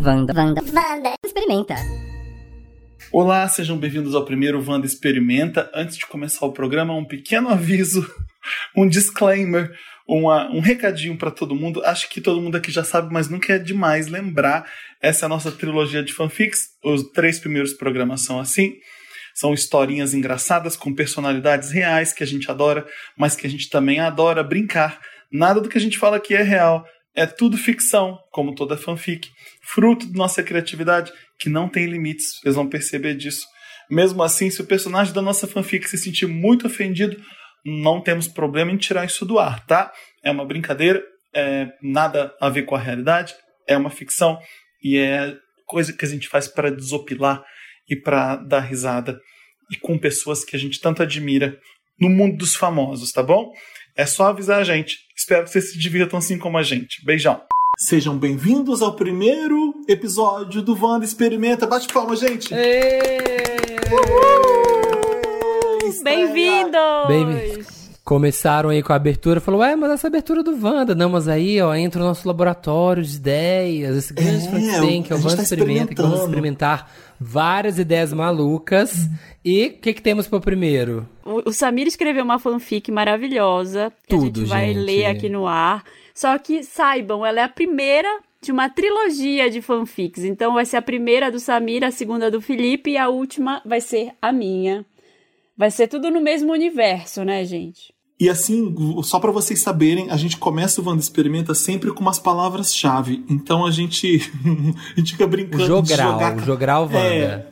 Wanda, Wanda, Wanda, Wanda. Experimenta. Olá, sejam bem-vindos ao primeiro Wanda Experimenta. Antes de começar o programa, um pequeno aviso, um disclaimer, uma, um recadinho para todo mundo. Acho que todo mundo aqui já sabe, mas nunca é demais lembrar. Essa é a nossa trilogia de fanfics. Os três primeiros programas são assim. São historinhas engraçadas com personalidades reais que a gente adora, mas que a gente também adora brincar. Nada do que a gente fala aqui é real. É tudo ficção, como toda fanfic. Fruto da nossa criatividade, que não tem limites. Vocês vão perceber disso. Mesmo assim, se o personagem da nossa fanfic se sentir muito ofendido, não temos problema em tirar isso do ar, tá? É uma brincadeira, é nada a ver com a realidade, é uma ficção e é coisa que a gente faz para desopilar e para dar risada e com pessoas que a gente tanto admira no mundo dos famosos, tá bom? É só avisar a gente. Espero que vocês se divirtam assim como a gente. Beijão. Sejam bem-vindos ao primeiro episódio do Wanda Experimenta. Bate palma, gente! Bem-vindos! Bem Começaram aí com a abertura, falou, ué, mas essa abertura do Wanda. Não, mas aí, ó, entra o nosso laboratório de ideias, esse grande É, tem, que é o a Wanda tá Experimenta, que vamos experimentar várias ideias malucas. E o que, que temos para o primeiro? O, o Samir escreveu uma fanfic maravilhosa que a Tudo, gente vai gente. ler aqui no ar. Só que saibam, ela é a primeira de uma trilogia de fanfics. Então vai ser a primeira do Samir, a segunda do Felipe e a última vai ser a minha. Vai ser tudo no mesmo universo, né, gente? E assim, só para vocês saberem, a gente começa o Wanda Experimenta sempre com umas palavras-chave. Então a gente, a gente fica O brincando de jogral, jogar. o jogral Wanda. É,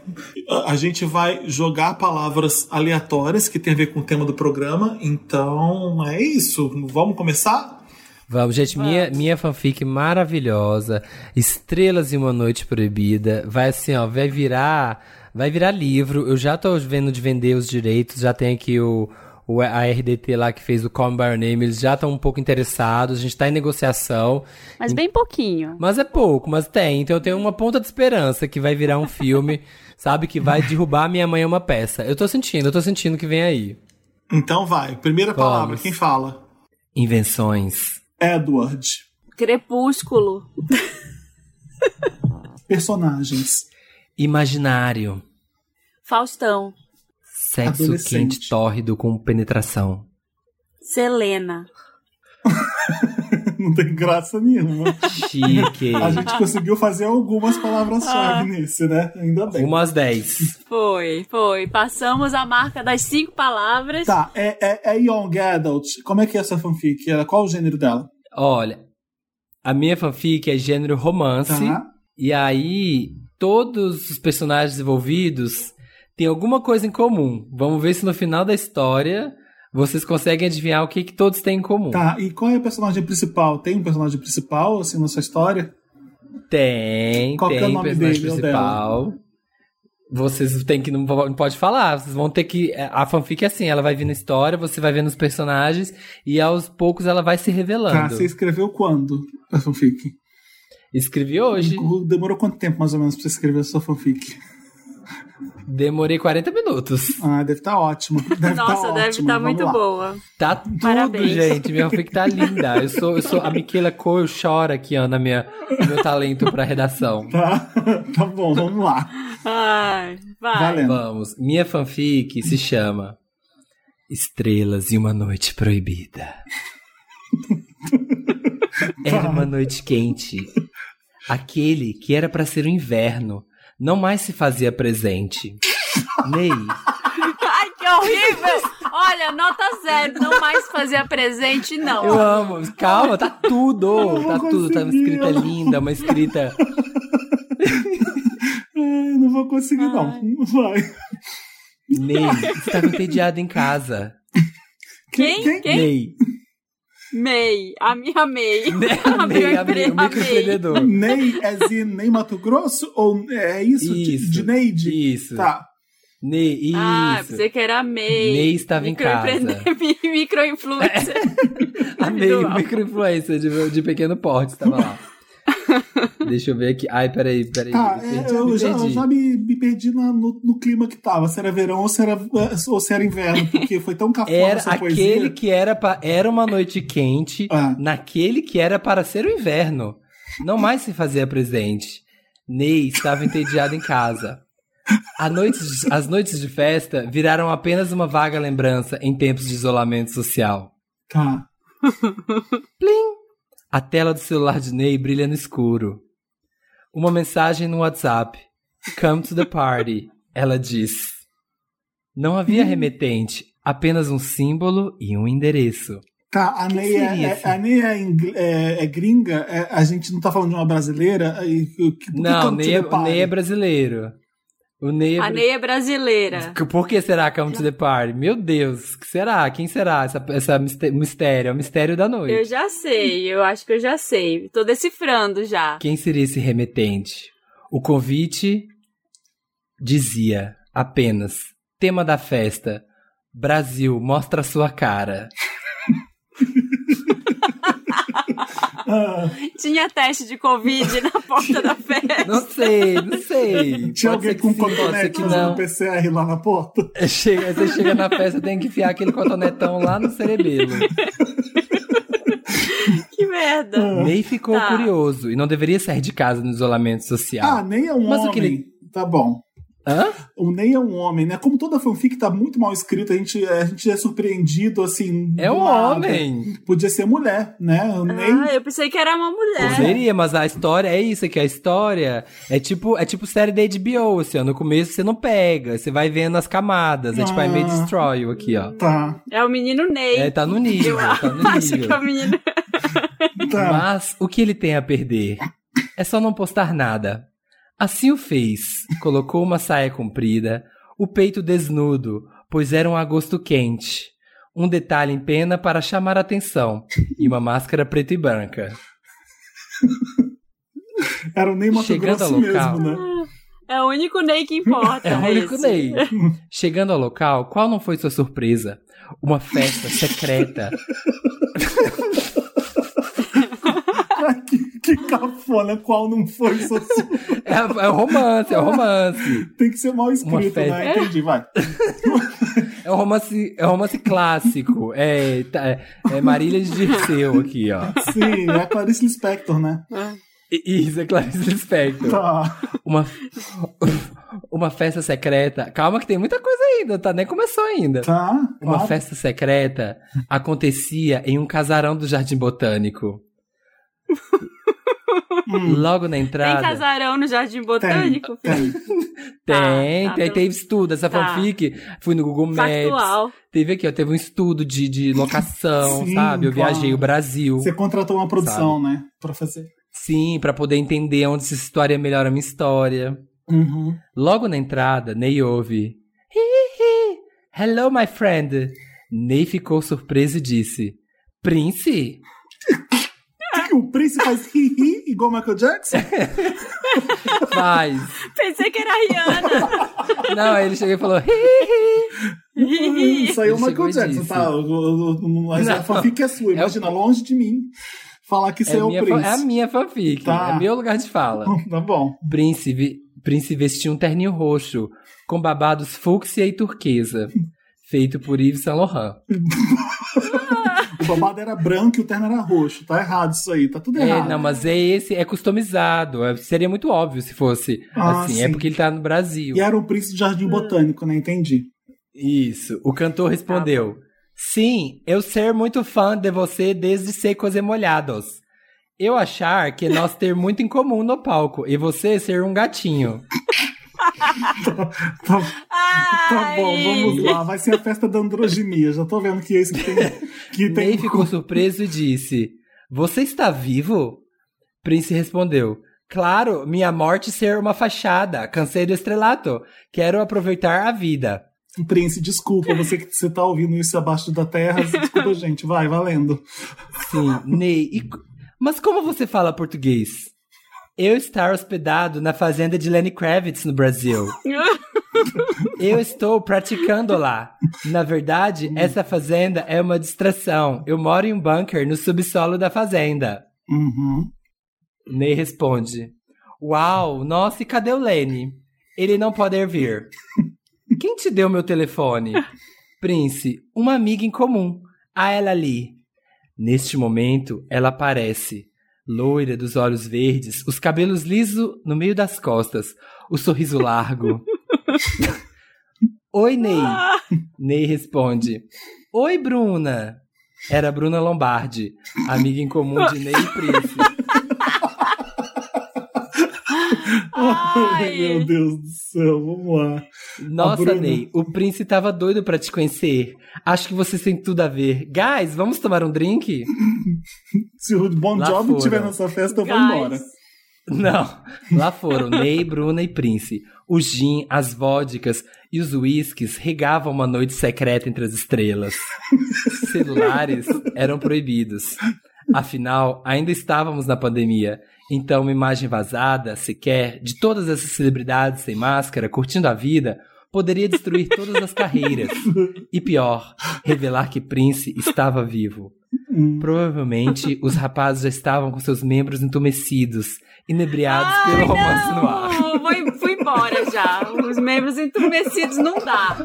a a gente vai jogar palavras aleatórias que tem a ver com o tema do programa. Então é isso. Vamos começar? Vamos, gente, minha, minha fanfic maravilhosa, Estrelas e uma Noite Proibida, vai assim, ó, vai virar, vai virar livro. Eu já tô vendo de vender os direitos, já tem aqui o, o a RDT lá que fez o Call Me By Your Name, eles já estão um pouco interessados, a gente tá em negociação. Mas bem pouquinho. Mas é pouco, mas tem. Então eu tenho uma ponta de esperança que vai virar um filme, sabe? Que vai derrubar Minha Mãe é uma Peça. Eu tô sentindo, eu tô sentindo que vem aí. Então vai. Primeira palavra, Vamos. quem fala? Invenções. Edward. Crepúsculo. Personagens. Imaginário. Faustão. Sexo quente tórrido com penetração. Selena. Não tem graça nenhuma. Chique. A gente conseguiu fazer algumas palavras-chave nesse, né? Ainda bem. Umas 10. Foi, foi. Passamos a marca das cinco palavras. Tá, é, é, é Young Adult. Como é que é essa fanfic? Ela- Qual o gênero dela? Olha, a minha fanfic é gênero romance. Tá. E aí, todos os personagens envolvidos têm alguma coisa em comum. Vamos ver se no final da história vocês conseguem adivinhar o que, que todos têm em comum. Tá, e qual é o personagem principal? Tem um personagem principal, assim, na sua história? Tem, Qual que é o tem nome personagem dele principal. Vocês têm que não po- não pode falar, vocês vão ter que a fanfic é assim, ela vai vir na história, você vai vendo os personagens e aos poucos ela vai se Tá, revelando. você escreveu quando a fanfic? Escrevi hoje, Demorou quanto tempo, mais ou menos, pra você escrever a sua fanfic? Demorei 40 minutos. Ah, deve estar ótimo. Deve Nossa, tá deve estar Vamos muito lá. boa. Tá tudo, Parabéns. gente. Minha fanfic tá linda. Eu sou, eu sou a Miquela Cor chora aqui, ó, na minha, no meu talento pra redação. Tá, tá bom, vamos lá. Ai, vai. Valendo. Vamos. Minha fanfic se chama Estrelas e uma Noite Proibida. Era uma noite quente. Aquele que era pra ser o inverno não mais se fazia presente. Ney, Ai, que horrível! Olha, nota zero. Não mais fazia presente, não. eu amo. Calma, tá tudo. Tá não tudo. Tá uma escrita linda, uma escrita. Ai, não vou conseguir, não. Vai. Ney, estava entediado em casa. Quem? Quem? Quem? Ney. May. A minha May. Ney, a a Ney, o microempreendedor. Ney é de Ney Mato Grosso? Ou é isso? De- Isso. De Neide? Isso. Tá. Ney, isso. Ah, pensei que era May. Ney estava em Microempreende- Microinfluencer. A Ney, Individual. microinfluência de, de pequeno porte, estava lá. Deixa eu ver aqui. Ai, peraí, peraí. Tá, me é, perdi, eu, me já, eu já me, me perdi na- no, no clima que tava. Se era verão ou se era, ou se era inverno, porque foi tão cafona Era essa aquele poesia. que era pa, era uma noite quente, Ah. naquele que era para ser o inverno. Não mais se fazia presente. Ney estava entediado em casa. Noites, as noites de festa viraram apenas uma vaga lembrança em tempos de isolamento social. Tá. Plim! A tela do celular de Ney brilha no escuro. Uma mensagem no WhatsApp. Come to the party. Ela diz. Não havia remetente, apenas um símbolo e um endereço. Tá, a Ney, é, é, a Ney é, é, é gringa, é, a gente não tá falando de uma brasileira. E, que, não, Ney é, Ney é brasileiro. O Ney é a Ney é brasileira. Por que será Come to the Party? Meu Deus, que será? Quem será essa, essa mistério? É o mistério da noite. Eu já sei, eu acho que eu já sei. Tô decifrando já. Quem seria esse remetente? O convite dizia apenas: tema da festa. Brasil, mostra a sua cara. Tinha teste de Covid na porta da festa. Não sei, não sei. Tinha pode alguém com sim, cotonete no PCR lá na porta? É, chega, você chega na festa, tem que enfiar aquele cotonetão lá no cerebelo. Que merda. Ah. Ney ficou tá. curioso e não deveria sair de casa no isolamento social. Ah, nem é um Mas homem. Tá bom. Hã? O Ney é um homem, né? Como toda fanfic tá muito mal escrita, a gente, a gente é surpreendido, assim. É um homem. Podia ser mulher, né? O Ney... Ah, eu pensei que era uma mulher. Poderia, mas a história é isso que a história é tipo, é tipo série da HBO, assim, ó. No começo você não pega, você vai vendo as camadas. É tipo I May ah. Destroy You aqui, ó. Tá. É o menino Ney. É, tá no nível. Eu tá no acho nível. que é o menino. tá. Mas o que ele tem a perder? É só não postar nada. Assim o fez. Colocou uma saia comprida, o peito desnudo, pois era um agosto quente. Um detalhe em pena para chamar a atenção. E uma máscara preta e branca. Era o Ney Mato Chegando ao local, mesmo, né? É o único Ney que importa. É o único esse. Ney. Chegando ao local, qual não foi sua surpresa? Uma festa secreta. que cafona, qual não foi. É, é romance, é romance. Tem que ser mal escrito, né? Entendi, vai. É um romance, é um romance clássico. É, tá, é, é Marília de Dirceu aqui, ó. Sim, é Clarice Lispector, né? Isso, é Clarice Lispector. Tá. Uma, uma festa secreta. Calma que tem muita coisa ainda, tá? Nem começou ainda. Tá. Uma claro. festa secreta acontecia em um casarão do Jardim Botânico. Hum. Logo na entrada. Tem casarão no Jardim Botânico? Tem. Tem, tá, tem, tá, teve estudo. Essa tá. fanfic, fui no Google Maps. Factual. Teve aqui, ó, teve um estudo de, de locação, Sim, sabe? Eu claro. viajei o Brasil. Você contratou uma produção, sabe? né? Pra fazer. Sim, para poder entender onde se situaria melhor a minha história. Uhum. Logo na entrada, Ney ouve. Hello, my friend. Ney ficou surpreso e disse: Prince? O Prince faz ri-ri igual Michael Jackson? Faz. Pensei que era a Rihanna. Não, ele chegou e falou. Isso aí é o Michael Jackson, tá? Mas a fanfic é sua, imagina, é o... longe de mim falar que isso é, é o Prince. É a minha fanfic, tá. é meu lugar de fala. Tá bom. Prince, Prince vestiu um terninho roxo, com babados fúcsia e turquesa, feito por Yves Saint Laurent. O babado era branco e o terno era roxo. Tá errado isso aí, tá tudo errado. É, não, mas é esse, é customizado. É, seria muito óbvio se fosse ah, assim. É sim. É porque ele tá no Brasil. E era o príncipe do Jardim Botânico, né? Entendi. Isso. O cantor respondeu: Sim, eu ser muito fã de você desde Secos e Molhados. Eu achar que nós ter muito em comum no palco e você ser um gatinho. Tá, tá, tá, bom, vamos lá. Vai ser a festa da androginia. Já tô vendo que é isso que tem. Que tem... Ney ficou surpreso e disse: Você está vivo? Prince respondeu: Claro, minha morte ser uma fachada. Cansei do estrelato. Quero aproveitar a vida. Prince, desculpa, você que você tá ouvindo isso abaixo da terra, desculpa, gente, vai, valendo. Sim, Ney, e... mas como você fala português? Eu estar hospedado na fazenda de Lenny Kravitz no Brasil. eu estou praticando lá. Na verdade, essa fazenda é uma distração. Eu moro em um bunker no subsolo da fazenda. Uhum. Ney responde: Uau, nossa, e cadê o Lenny? Ele não pode vir. Quem te deu meu telefone? Prince, uma amiga em comum, a ela ali. Neste momento, ela aparece Loira dos olhos verdes, os cabelos lisos no meio das costas, o sorriso largo. Oi, Ney. Ney responde. Oi, Bruna. Era Bruna Lombardi, amiga em comum de Ney e Prince. Ai, meu Deus do céu, vamos lá. Nossa, Ney, o Prince tava doido para te conhecer. Acho que vocês têm tudo a ver. Guys, vamos tomar um drink? Se o Bon Jovi estiver nessa festa, eu vou embora. Não, lá foram Ney, Bruna e Prince. O gin, as vodkas e os uísques regavam uma noite secreta entre as estrelas. Celulares eram proibidos. Afinal, ainda estávamos na pandemia então, uma imagem vazada, sequer, de todas essas celebridades sem máscara, curtindo a vida, poderia destruir todas as carreiras. E pior, revelar que Prince estava vivo. Provavelmente os rapazes já estavam com seus membros entumecidos, inebriados Ai, pelo romance no ar. Fui, fui embora já. Os membros entumecidos não dá.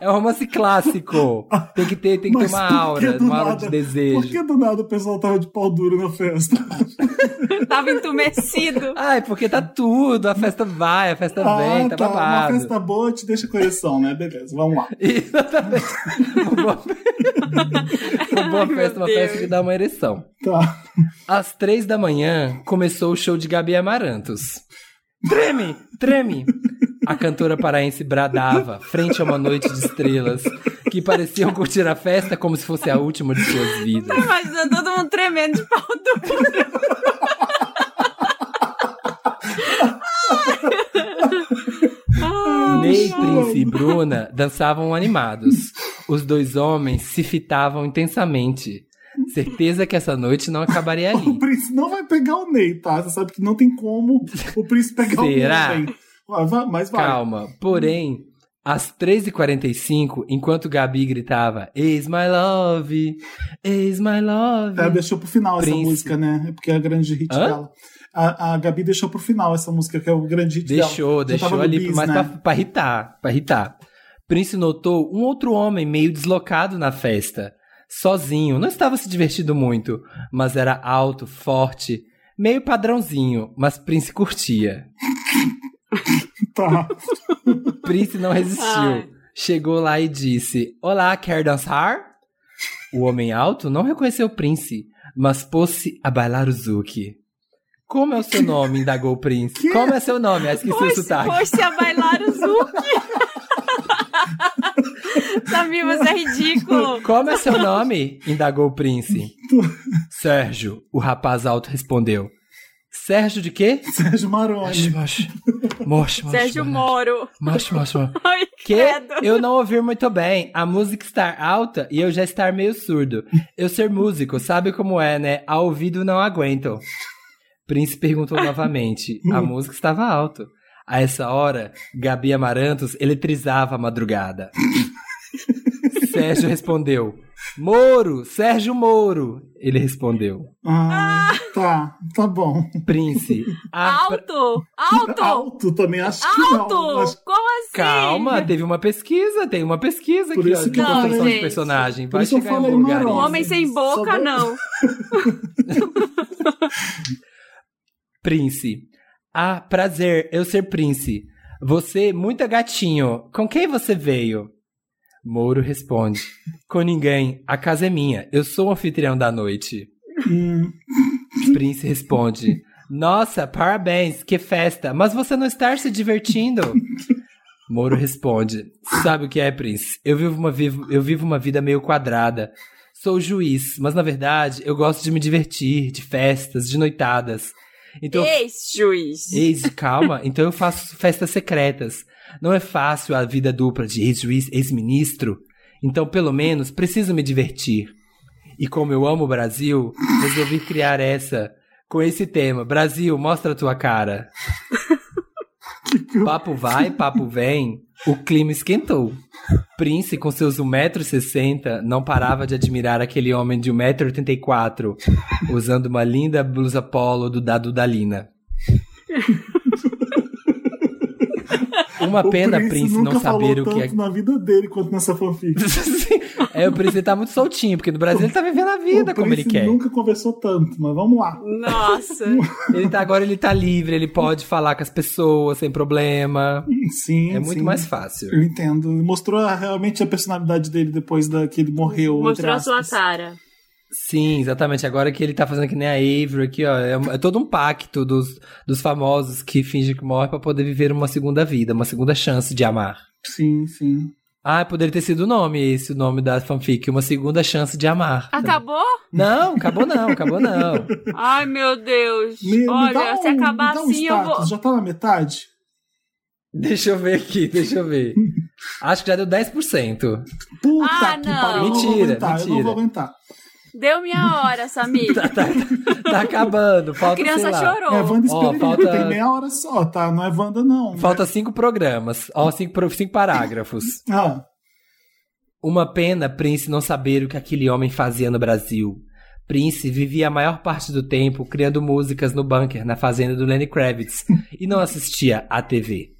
É um romance clássico. Tem que ter, tem que ter uma aura, uma aura de desejo. Por que do nada o pessoal tava de pau duro na festa? tava entumecido. Ai, porque tá tudo, a festa vai, a festa ah, vem, tá, tá babado. Uma festa boa te deixa com ereção, né? Beleza, vamos lá. Exatamente. uma boa, uma boa festa, uma festa que dá uma ereção. Tá. Às três da manhã, começou o show de Gabi Amarantos. Treme, treme! A cantora paraense bradava, frente a uma noite de estrelas, que pareciam curtir a festa como se fosse a última de suas vidas. Tá imaginando todo mundo tremendo de pau duro. Ney, Prince e Bruna dançavam animados. Os dois homens se fitavam intensamente. Certeza que essa noite não acabaria ali. O Prince não vai pegar o Ney, tá? Você sabe que não tem como o Prince pegar Será? o Ney. Mas vai. Calma. Porém, às 3h45, enquanto Gabi gritava Is my love, is my love. Ela deixou pro final Prince. essa música, né? É porque é a grande hit Hã? dela. A, a Gabi deixou pro final essa música, que é o grande hit deixou, dela. Deixou, deixou ali, bis, mas né? pra, pra irritar, pra irritar. Prince notou um outro homem meio deslocado na festa sozinho, não estava se divertindo muito, mas era alto, forte, meio padrãozinho, mas Prince curtia. tá. Prince não resistiu. Ai. Chegou lá e disse: Olá, quer dançar? O homem alto não reconheceu Prince, mas pôs-se a bailar o Zuki. Como é o seu nome? indagou o Prince. Que? Como é seu nome? Ah, esqueci o sotaque. Pôs-se a bailar o Zuki. Samir, você é ridículo. Como é seu nome? indagou o príncipe. Sérgio, o rapaz alto respondeu. Sérgio de quê? Sérgio Maroni. Moche, moche. Sérgio Moro. Moche, moche, moche. que eu não ouvir muito bem. A música estar alta e eu já estar meio surdo. Eu ser músico, sabe como é, né? A ouvido não aguento. Príncipe perguntou novamente. A música estava alta. A essa hora, Gabi Amarantos eletrizava a madrugada. Sérgio respondeu: Moro, Sérgio Moro. Ele respondeu. Ah, tá, tá bom. Prince. Alto! Alto! Alto também, acho alto. que não. Acho... Como assim? Calma, teve uma pesquisa, tem uma pesquisa Por aqui, isso ó, que de construção de personagem. Vai chegar em algum lugar. Um homem sem boca, não. Prince. Ah, prazer, eu ser Prince. Você, muito gatinho. Com quem você veio? Mouro responde: Com ninguém. A casa é minha. Eu sou o anfitrião da noite. Hum. Prince responde: Nossa, parabéns, que festa. Mas você não está se divertindo? Moro responde: Sabe o que é, Prince? Eu vivo uma, eu vivo uma vida meio quadrada. Sou juiz, mas na verdade eu gosto de me divertir, de festas, de noitadas. Então, Ex-juiz. Ex, calma. Então eu faço festas secretas. Não é fácil a vida dupla de ex-juiz, ex-ministro. Então, pelo menos, preciso me divertir. E como eu amo o Brasil, resolvi criar essa com esse tema. Brasil, mostra a tua cara. papo vai, papo vem. O clima esquentou. Prince, com seus 1,60m, não parava de admirar aquele homem de 1,84m, usando uma linda blusa polo do Dado Dalina. Uma pena, Prince, Prince não saber o que é. na vida dele quanto nessa fanfic. É, o príncipe tá muito soltinho, porque no Brasil ele tá vivendo a vida o como ele príncipe quer. nunca conversou tanto, mas vamos lá. Nossa. Ele tá, agora ele tá livre, ele pode falar com as pessoas sem problema. Sim, É muito sim. mais fácil. Eu entendo. Mostrou realmente a personalidade dele depois da, que ele morreu. Mostrou a sua aspas. Sim, exatamente. Agora que ele tá fazendo que nem a Avery aqui, ó. É, é todo um pacto dos, dos famosos que fingem que morrem pra poder viver uma segunda vida, uma segunda chance de amar. Sim, sim. Ah, poderia ter sido o nome esse, o nome da fanfic, uma segunda chance de amar. Acabou? Não, acabou não, acabou não. Ai, meu Deus. Me, me Olha, dá se um, acabar me dá um assim, eu status. vou. Já tá na metade? Deixa eu ver aqui, deixa eu ver. Acho que já deu 10%. Puta Ah, que não. pariu. eu não vou Mentira, aguentar, Eu não mentira. vou aguentar. Deu minha hora, Samir. Tá, tá, tá acabando, A falta, sei criança lá. chorou. É Wanda Ó, falta- tem meia hora só, tá? Não é Wanda, não. Falta cinco programas, ó, cinco, cinco parágrafos. Ah, Uma pena Prince não saber o que aquele homem fazia no Brasil. Prince vivia a maior parte do tempo criando músicas no bunker na fazenda do Lenny Kravitz e não assistia à TV.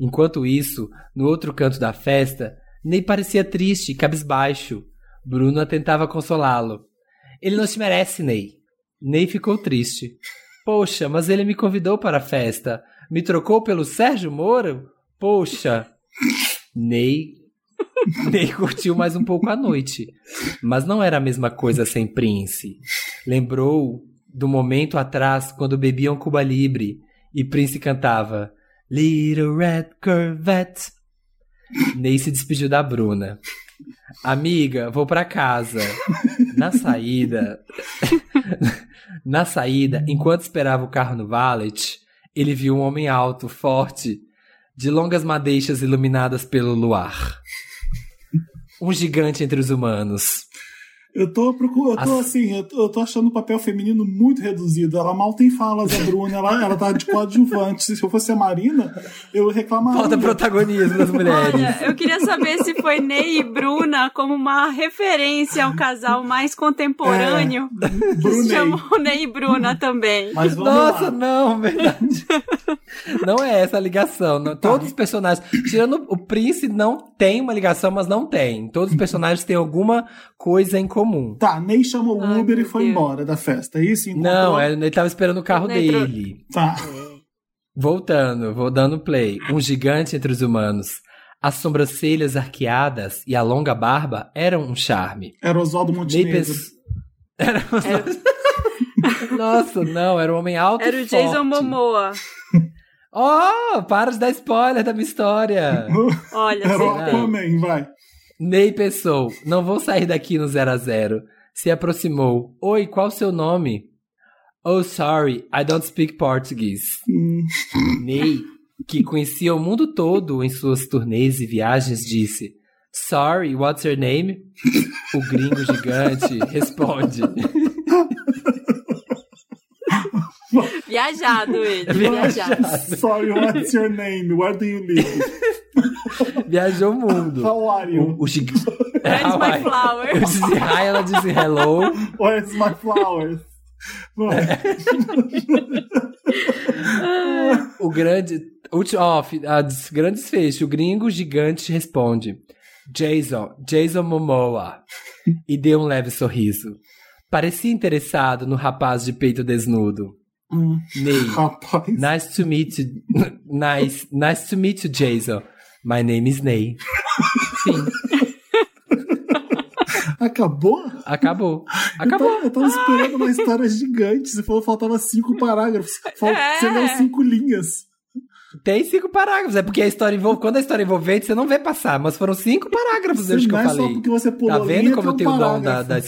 Enquanto isso, no outro canto da festa, Ney parecia triste e cabisbaixo. Bruno tentava consolá-lo. Ele não te merece, Ney. Ney ficou triste. Poxa, mas ele me convidou para a festa. Me trocou pelo Sérgio Moro? Poxa. Ney Ney curtiu mais um pouco a noite, mas não era a mesma coisa sem Prince. Lembrou do momento atrás quando bebiam Cuba Libre e Prince cantava Little Red Corvette. Ney se despediu da Bruna. Amiga, vou pra casa. Na saída, na saída, enquanto esperava o carro no valet, ele viu um homem alto, forte, de longas madeixas iluminadas pelo luar. Um gigante entre os humanos. Eu tô. Eu tô As- assim, eu tô, eu tô achando o papel feminino muito reduzido. Ela mal tem falas, a Bruna. Ela, ela tá de coadjuvante. Se eu fosse a Marina, eu reclamaria. Falta protagonismo das mulheres. Olha, eu queria saber se foi Ney e Bruna como uma referência ao casal mais contemporâneo. que se Brunei. chamou Ney e Bruna também. Mas vamos Nossa, lá. não, verdade. Não é essa a ligação. não- Todos os personagens. Tirando o Prince, não tem uma ligação, mas não tem. Todos os personagens têm alguma coisa em comum. Tá, Ney chamou o Uber e foi Deus. embora da festa. É isso? Encontrou? Não, é- ele tava esperando o carro dele. Tá. Voltando, vou dando play. Um gigante entre os humanos. As sobrancelhas arqueadas e a longa barba eram um charme. Era Oswaldo Ney Montenegro. pens... Era... Nossa, não, era um homem alto Era e o Jason. Momoa. Oh, para de dar spoiler da minha história. Olha, Era o. Aquaman, vai. Ney pensou, não vou sair daqui no 0 a 0 Se aproximou. Oi, qual o seu nome? Oh, sorry, I don't speak Portuguese. Hum, Ney, que conhecia o mundo todo em suas turnês e viagens, disse: Sorry, what's your name? O gringo gigante responde: Viajado ele. Viajado. Viajado. Sorry, what's your name? Where do you live? Viajou o mundo. How are you? O, o gigante. Where's my flower? Eu disse hi, ela disse hello. Where's my flowers? O grande. Ó, des- grande desfecho. O gringo gigante responde: Jason, Jason Momoa. E deu um leve sorriso. Parecia interessado no rapaz de peito desnudo. Hum, Ney. rapaz. Nice to meet you. Nice, nice to meet you, Jason. My name is Ney. Fim. Acabou? Acabou. Eu Acabou. tava, eu tava esperando uma história gigante. Você falou que faltava cinco parágrafos. Fal- É. Você leu cinco linhas. Tem cinco parágrafos. É porque a história envolve. Quando a história é envolvente, você não vê passar. Mas foram cinco parágrafos desde que eu é só falei. porque você pulou Tá vendo linha como eu tenho o dom da, da-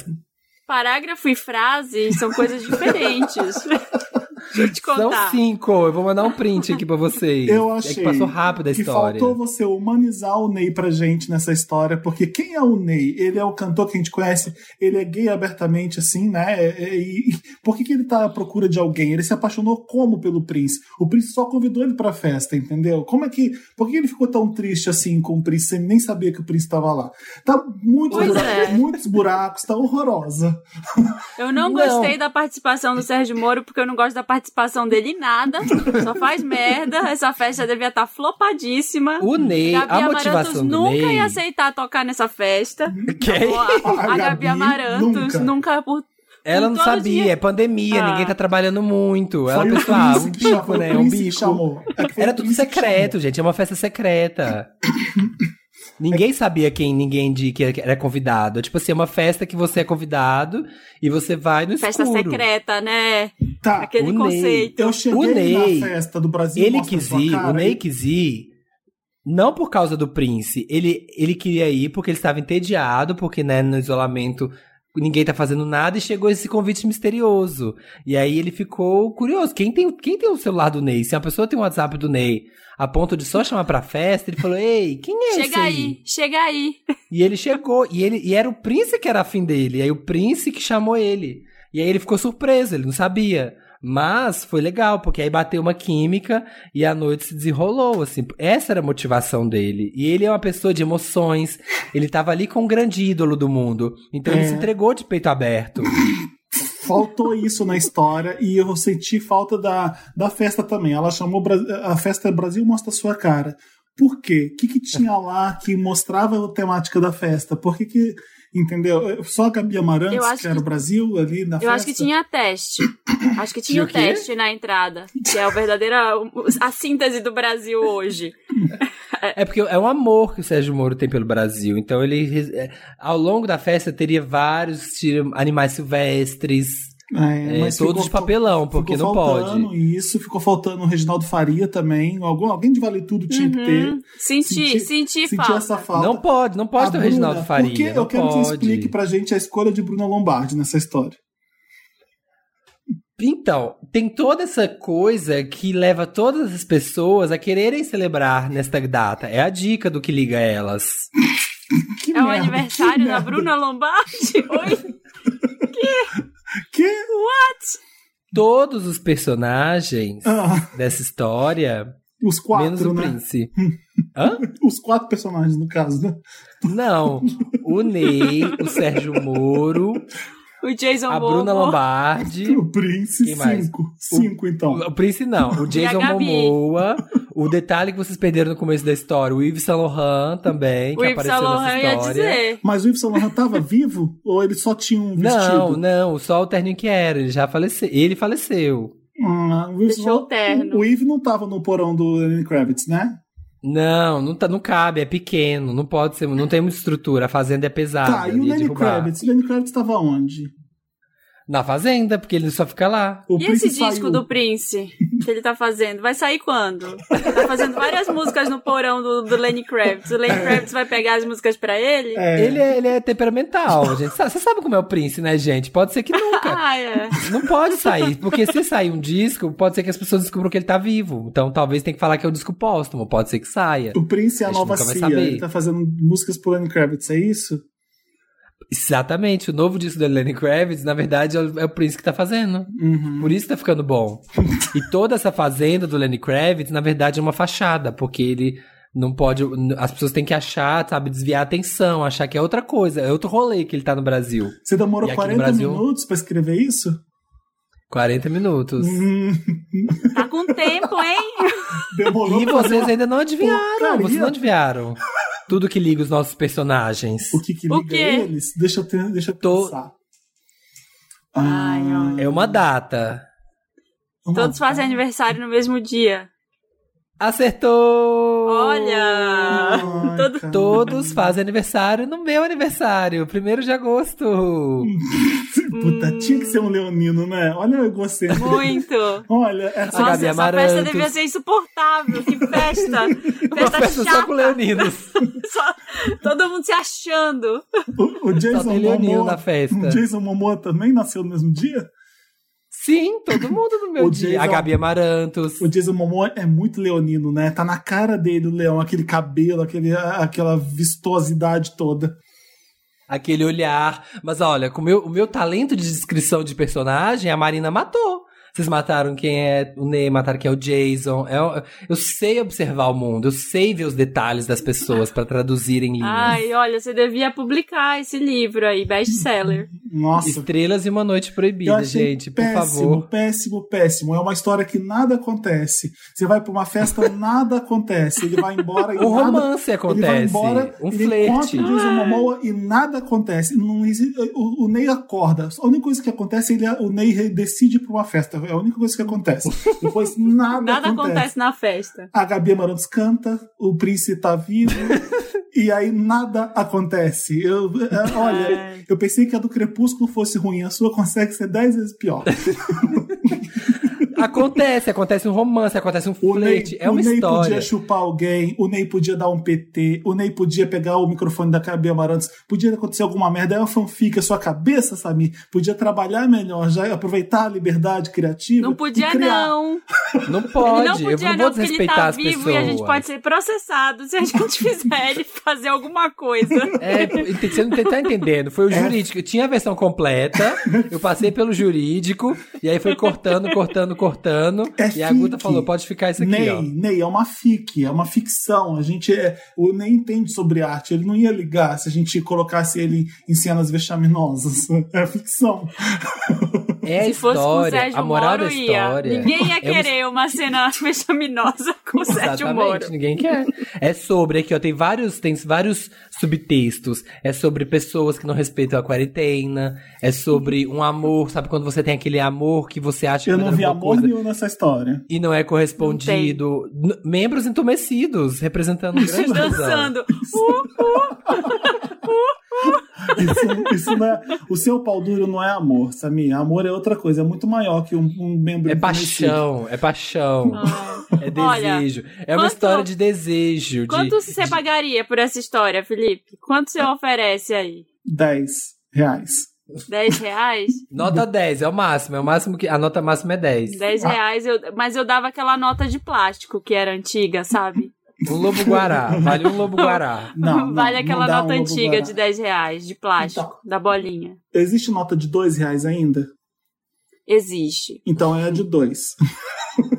Parágrafo e frase são coisas diferentes. Deixa eu te São contar. cinco. Eu vou mandar um print aqui pra vocês. Eu É achei que passou rápido a que história. faltou você humanizar o Ney pra gente nessa história, porque quem é o Ney? Ele é o cantor que a gente conhece, ele é gay abertamente, assim, né? É- é- E, e por que, que ele tá à procura de alguém? Ele se apaixonou como pelo Prince? O Prince só convidou ele pra festa, entendeu? Como é que. Por que ele ficou tão triste assim com o Prince? Você nem sabia que o Prince tava lá. Tá muitos, buracos, é. muitos buracos, tá horrorosa. Eu não Não. gostei da participação do Sérgio Moro porque eu não gosto da participação participação dele em nada, só faz merda. Essa festa devia estar flopadíssima. O Ney, Gabi a Amarantos motivação do nunca Ney... ia aceitar tocar nessa festa. Quem? A, a A Gabi Amarantos nunca. nunca, por Ela não sabia, dia- é pandemia, Ah. ninguém tá trabalhando muito. Ela Foi o pensou, ah, um chamou, bico, né? Um bico. É Era tudo secreto, gente. É uma festa secreta. Ninguém sabia quem ninguém de que era convidado. Tipo assim, é uma festa que você é convidado e você vai no festa escuro. secreta, né? Tá, Aquele o Ney. conceito. eu cheguei O Ney, na festa do Brasil. Ele quis ir, Cara, o Ney quis ir, não por causa do Prince. Ele, ele queria ir porque ele estava entediado, porque né, no isolamento ninguém tá fazendo nada e chegou esse convite misterioso. E aí ele ficou curioso. Quem tem, quem tem o celular do Ney? Se uma pessoa tem o WhatsApp do Ney a ponto de só chamar pra festa, ele falou: Ei, quem é esse? Chega aí? aí, chega aí. E ele chegou, e, ele, e era o Prince que era afim dele. E aí o Prince que chamou ele. E aí ele ficou surpreso, ele não sabia. Mas foi legal, porque aí bateu uma química e a noite se desenrolou, assim. Essa era a motivação dele. E ele é uma pessoa de emoções. Ele tava ali com o grande ídolo do mundo. Então ele É. se entregou de peito aberto. Faltou isso na história e eu senti falta da, da festa também. Ela chamou a festa Brasil Mostra Sua Cara. Por quê? O que, que tinha lá que mostrava a temática da festa? Por que que. Entendeu? Só a Gabi Eu Amarantos, acho que era que- o Brasil ali na Eu festa? acho que tinha teste. Acho que Tinha o teste na entrada. Que é a verdadeira. a síntese do Brasil hoje. É porque é um amor que o Sérgio Moro tem pelo Brasil. Então ele, é, ao longo da festa, teria vários animais silvestres. É, É, mas todos ficou- de papelão, porque ficou não faltando pode. Isso, ficou faltando o Reginaldo Faria também. Algum, alguém de Vale Tudo tinha que ter. Uhum. Senti, Senti- senti, Sentir falta. essa falta. Não pode, não pode A ter o Bruna, Reginaldo Faria. Porque não eu quero que pode. você explique pra gente a escolha de Bruna Lombardi nessa história. Então, tem toda essa coisa que leva todas as pessoas a quererem celebrar nesta data. É a dica do que liga elas. Que É o merda, aniversário que da merda. Bruna Lombardi? Oi? Que? Todos os personagens Ah, dessa história, os quatro, menos o né? Prince. Hã? Os quatro personagens, no caso, né? Não. O Ney, o Sérgio Moro, O Jason a Bruna. Lombardi. O Prince, Quem mais? cinco. Cinco, então. O Prince não, o Jason. Momoa, o detalhe que vocês perderam no começo da história, o Yves Saint Laurent também, que O apareceu Saint nessa Laurent ia história. dizer. Mas o Yves Saint Laurent tava vivo? Ou ele só tinha um vestido? Não, não, só o terninho que era, ele já faleceu, ele faleceu. Ah, o Yves Deixou o terno. O Yves não tava no porão do Lenny Kravitz, né? Não, não, tá, não cabe, é pequeno, não pode ser, não tem muita estrutura, a fazenda é pesada. tá, e o Lenny derrubar. Kravitz? O Lenny Kravitz tava onde? Na fazenda, porque ele só fica lá. O E esse Prince disco saiu. do Prince que ele tá fazendo? Vai sair quando? Tá fazendo várias músicas no porão do, do Lenny Kravitz. O Lenny Kravitz vai pegar as músicas pra ele? É. Ele, é, ele é temperamental, gente. Você sabe como é o Prince, né, gente? Pode ser que nunca. Ah, é. Não pode sair, porque se sair um disco, pode ser que as pessoas descubram que ele tá vivo. Então talvez tenha que falar que é um disco póstumo, pode ser que saia. O Prince é a A nova nunca vai Cia. saber. Ele tá fazendo músicas pro Lenny Kravitz, é isso? Exatamente, o novo disco da Lenny Kravitz, na verdade, é o, é Prince que tá fazendo. Uhum. Por isso tá ficando bom. e toda essa fazenda do Lenny Kravitz, na verdade, é uma fachada, porque ele não pode. As pessoas têm que achar, sabe, desviar a atenção, achar que é outra coisa, é outro rolê que ele tá no Brasil. Você demorou E aqui no 40 Brasil? minutos pra escrever isso? 40 minutos. Hum, Tá com tempo, hein? demorou E vocês ainda não adivinharam, porcaria. vocês não adivinharam. Tudo que liga os nossos personagens. O que, que O liga quê? eles? Deixa eu, ter, deixa eu Tô- pensar. Ai, Ah, É uma data. uma Todos fazem data. aniversário no mesmo dia. Acertou! Olha! Ai, Todo-. Todos fazem aniversário no meu aniversário, 1 de agosto. Puta, tinha que ser um leonino, né? Olha o egocêntrico. Muito. Olha, essa Gabi Nossa, essa Amarantos. festa devia ser insuportável. Que festa. Uma Festa festa chata. só com leoninos. Só- todo mundo se achando. o, o Jason Momoa, na festa. O Jason Momoa também nasceu no mesmo dia? Sim, todo mundo no meu O dia. Jason- A Gabi Amarantos. O Jason Momoa é muito leonino, né? Tá na cara dele o leão, aquele cabelo, aquele, aquela vistosidade toda. Aquele olhar. Mas olha, com o meu, o meu talento de descrição de personagem, a Marina matou. Vocês mataram quem é o Ney, mataram quem é o Jason. É- eu sei observar o mundo, eu sei ver os detalhes das pessoas pra traduzir em linhas. Ai, olha, você devia publicar esse livro aí, best-seller. Nossa. Estrelas e uma noite Eu proibida, achei gente, por péssimo, favor. péssimo, péssimo. É uma história que nada acontece. Você vai pra uma festa, nada acontece. Ele vai embora e O nada... romance Ele vai acontece. embora, um ele flerte. encontra o Jason Momoa e nada acontece. Não o, o Ney acorda. A única coisa que acontece é ele, o Ney decide ir pra uma festa. É a única coisa que acontece. Depois nada, Nada acontece. acontece na festa. A Gabi Amarantos canta, o príncipe tá vivo, e aí nada acontece. Eu, olha, Ai. eu pensei que a do Crepúsculo fosse ruim, a sua consegue ser dez vezes pior. Acontece, acontece um romance, acontece um O Ney, flerte. É o uma Ney história. podia chupar alguém, o Ney podia dar um PT, o Ney podia pegar o microfone da Gabi Amarantos, podia acontecer alguma merda, é uma fanfic, a sua cabeça, Samir, podia trabalhar melhor, já aproveitar a liberdade criativa. Não podia, e criar. não. Não Ele pode, não eu podia, não não, vou porque ele desrespeitar tá as vivo pessoas. e a gente pode ser processado se a gente fizer ele fazer alguma coisa. É, você não tá entendendo. Foi o jurídico. Eu tinha a versão completa, eu passei pelo jurídico, e aí foi cortando, cortando, cortando. É e a Guta falou: pode ficar isso aqui, Ney, ó. Ney, é uma fic, é uma ficção. A gente é, o Ney entende sobre arte. Ele não ia ligar se a gente colocasse ele em cenas vexaminosas. É ficção. É a Se fosse com o história, Sérgio a moral Moro, da ia. história. Ninguém ia é uma querer uma cena vexaminosa com o Sérgio Moro. Exatamente, ninguém quer. É sobre aqui, ó, tem vários, tem vários subtextos. É sobre pessoas que não respeitam a quarentena, é sobre um amor, sabe quando você tem aquele amor que você acha que Eu vai não vi amor coisa nenhum nessa história. e não é correspondido. N- Membros entumecidos representando um grande. Dançando. Uh, Isso, isso não é, o seu pau duro não é amor, Samir. Amor é outra coisa, é muito maior que um, um membro É paixão, é paixão, ah. é Olha, desejo. é uma quanto- história de desejo. Quanto de, você pagaria por essa história, Felipe? Quanto você oferece aí? 10 reais. 10 reais? Nota 10, é o máximo. É o máximo que. A nota máxima é 10. 10 reais, eu, mas eu dava aquela nota de plástico que era antiga, sabe? Um lobo guará. Vale um lobo guará. Não, não, vale não aquela dá nota um antiga de 10 reais, de plástico, da bolinha. Existe nota de 2 reais ainda? Existe. Então é a de 2.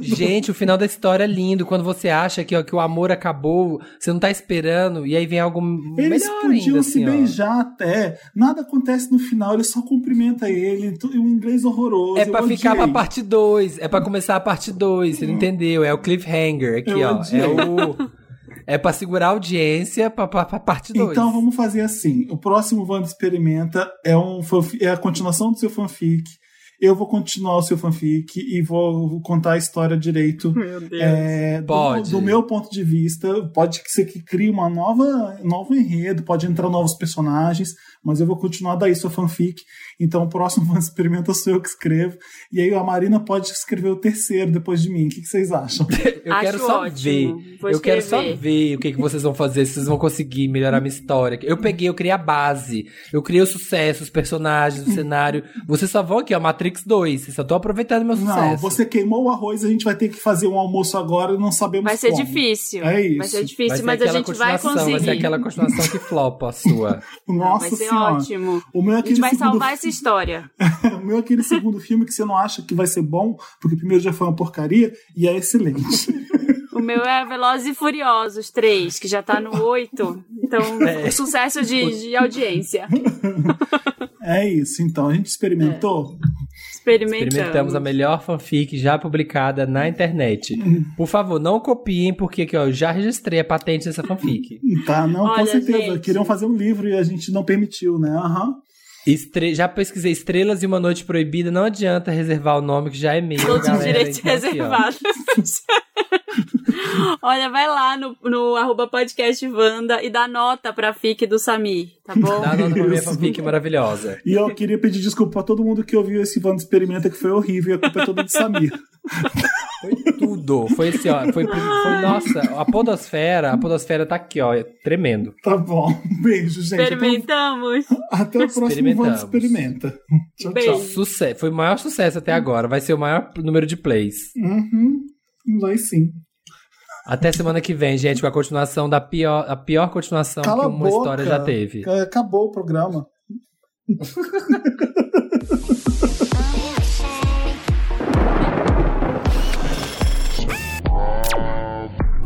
Gente, o final da história é lindo. Quando você acha que, ó, que o amor acabou, você não tá esperando, e aí vem algo Eles melhor podiam ainda, se assim, ó. beijar até. Nada acontece no final, ele só cumprimenta ele. Um inglês horroroso. É pra ficar pra parte 2. É pra começar a parte 2. Você não entendeu? É o cliffhanger aqui, Eu ó. odiei. É o. É pra segurar a audiência pra, pra, pra parte 2. Então vamos fazer assim. O próximo Wanda Experimenta é, um fanfi- é a continuação do seu fanfic. Eu vou continuar o seu fanfic e vou contar a história direito. Meu Deus. É, do- Pode. Do, meu ponto de vista, pode ser que crie uma nova, novo enredo, pode entrar novos personagens, mas eu vou continuar daí sua fanfic. Então o próximo Wanda Experimenta sou eu que escrevo. E aí a Marina pode escrever o terceiro depois de mim. O que, que vocês acham? Eu Acho quero só ótimo. ver. Vou eu quero só ver o que, que vocês vão fazer, se vocês vão conseguir melhorar minha história. Eu peguei, eu criei a base. Eu criei o sucesso, os personagens, o cenário. Vocês só vão aqui, ó, Matrix 2. Vocês só estão aproveitando meu sucesso. Não, você queimou o arroz, a gente vai ter que fazer um almoço agora e não sabemos Vai ser como. difícil. É isso. Vai ser Vai difícil, ser mas a aquela gente vai continuação, Vai ser conseguir. aquela continuação que flopa a sua. Nossa vai ser senhora. ótimo. O meu é A gente aquele vai salvar essa história. O meu é aquele segundo filme que você não acha que vai ser bom, porque o primeiro já foi uma porcaria e é excelente. O meu é Velozes e Furiosos 3, que já tá no 8. Então, É. sucesso de, de audiência. é isso, então. A gente experimentou. Experimentamos. Experimentamos a melhor fanfic já publicada na internet. Uhum. Por favor, não copiem, porque aqui, ó, eu já registrei a patente dessa fanfic. Tá, não, com Olha, certeza. gente. Queriam fazer um livro e a gente não permitiu, né? Aham. Estre- Já pesquisei Estrelas e uma Noite Proibida. Não adianta reservar o nome que já é meu. Todos os galera. direitos Então, ó. reservados. Olha, vai lá no, no arroba podcast Wanda e dá nota pra FIC do Samir, tá bom? Dá nota pra minha fanfic maravilhosa. E eu queria pedir desculpa pra todo mundo que ouviu esse Vando Experimenta, que foi horrível e a culpa é toda de Samir. Foi tudo. Foi assim, ó. Foi, foi nossa, a podosfera, a podosfera tá aqui, ó. Tremendo. Tá bom. Beijo, gente. Até o- Experimentamos. Até o próximo Experimentamos. Experimenta. Tchau, Beijo. tchau. Sucesso. Foi o maior sucesso até agora. Vai ser o maior número de plays. Uhum. Vai sim. Até semana que vem, gente, com a continuação da pior, a pior continuação Cala que uma boca. história já teve. Acabou o programa.